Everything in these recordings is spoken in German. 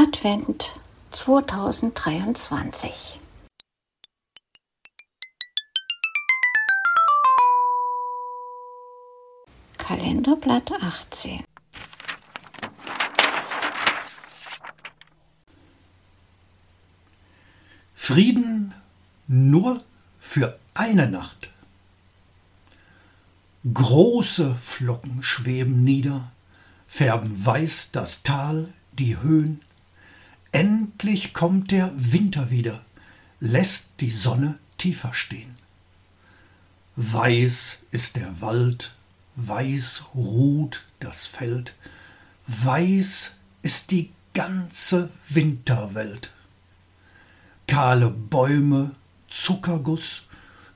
Advent 2023. Kalenderblatt 18. Frieden nur für eine Nacht. Große Flocken schweben nieder, färben weiß das Tal, die Höhen. Endlich kommt der Winter wieder, lässt die Sonne tiefer stehen. Weiß ist der Wald, weiß ruht das Feld, weiß ist die ganze Winterwelt. Kahle Bäume, Zuckerguss,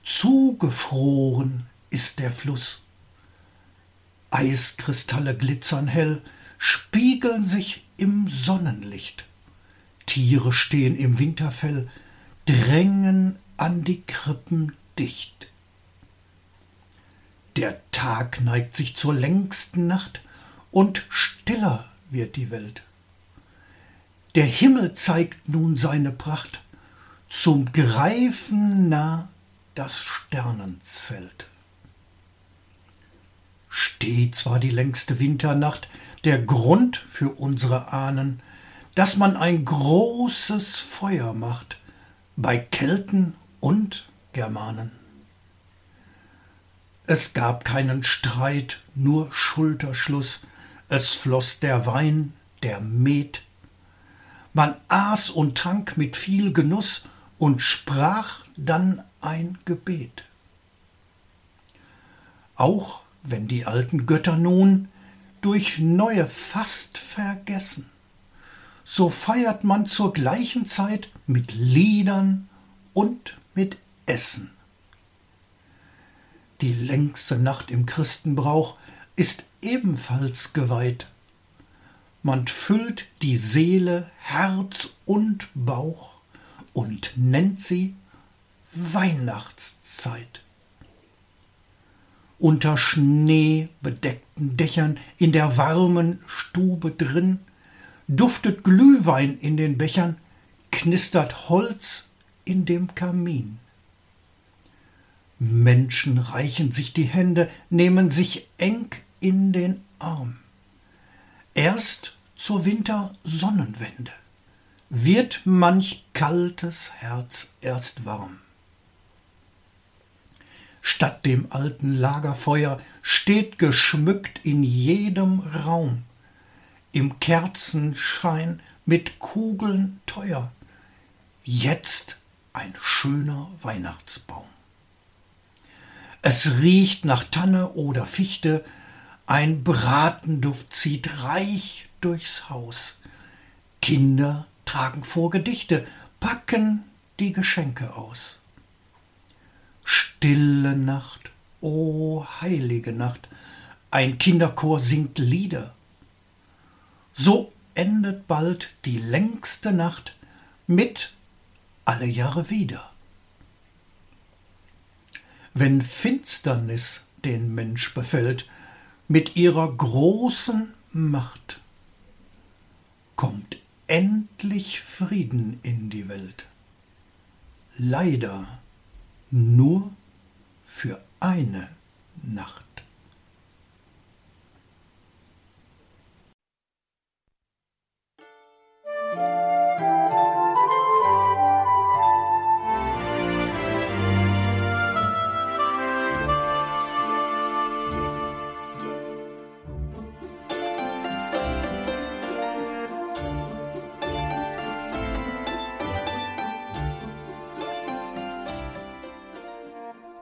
zugefroren ist der Fluss. Eiskristalle glitzern hell, spiegeln sich im Sonnenlicht. Tiere stehen im Winterfell, drängen an die Krippen dicht. Der Tag neigt sich zur längsten Nacht und stiller wird die Welt. Der Himmel zeigt nun seine Pracht, zum Greifen nah das Sternenzelt. Steht zwar die längste Winternacht, der Grund für unsere Ahnen, dass man ein großes Feuer macht bei Kelten und Germanen. Es gab keinen Streit, nur Schulterschluss, es floß der Wein, der Met. Man aß und trank mit viel Genuss und sprach dann ein Gebet. Auch wenn die alten Götter nun durch neue fast vergessen, so feiert man zur gleichen Zeit mit Liedern und mit Essen. Die längste Nacht im Christenbrauch ist ebenfalls geweiht. Man füllt die Seele, Herz und Bauch und nennt sie Weihnachtszeit. Unter schneebedeckten Dächern in der warmen Stube drin duftet Glühwein in den Bechern, knistert Holz in dem Kamin. Menschen reichen sich die Hände, nehmen sich eng in den Arm. Erst zur Wintersonnenwende wird manch kaltes Herz erst warm. Statt dem alten Lagerfeuer steht geschmückt in jedem Raum, im Kerzenschein mit Kugeln teuer, jetzt ein schöner Weihnachtsbaum. Es riecht nach Tanne oder Fichte, ein Bratenduft zieht reich durchs Haus. Kinder tragen vor Gedichte, packen die Geschenke aus. Stille Nacht, o oh heilige Nacht, ein Kinderchor singt Lieder. So endet bald die längste Nacht mit alle Jahre wieder. Wenn Finsternis den Mensch befällt, mit ihrer großen Macht, kommt endlich Frieden in die Welt. Leider nur für eine Nacht.